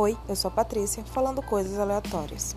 Oi, eu sou a Patrícia, falando coisas aleatórias.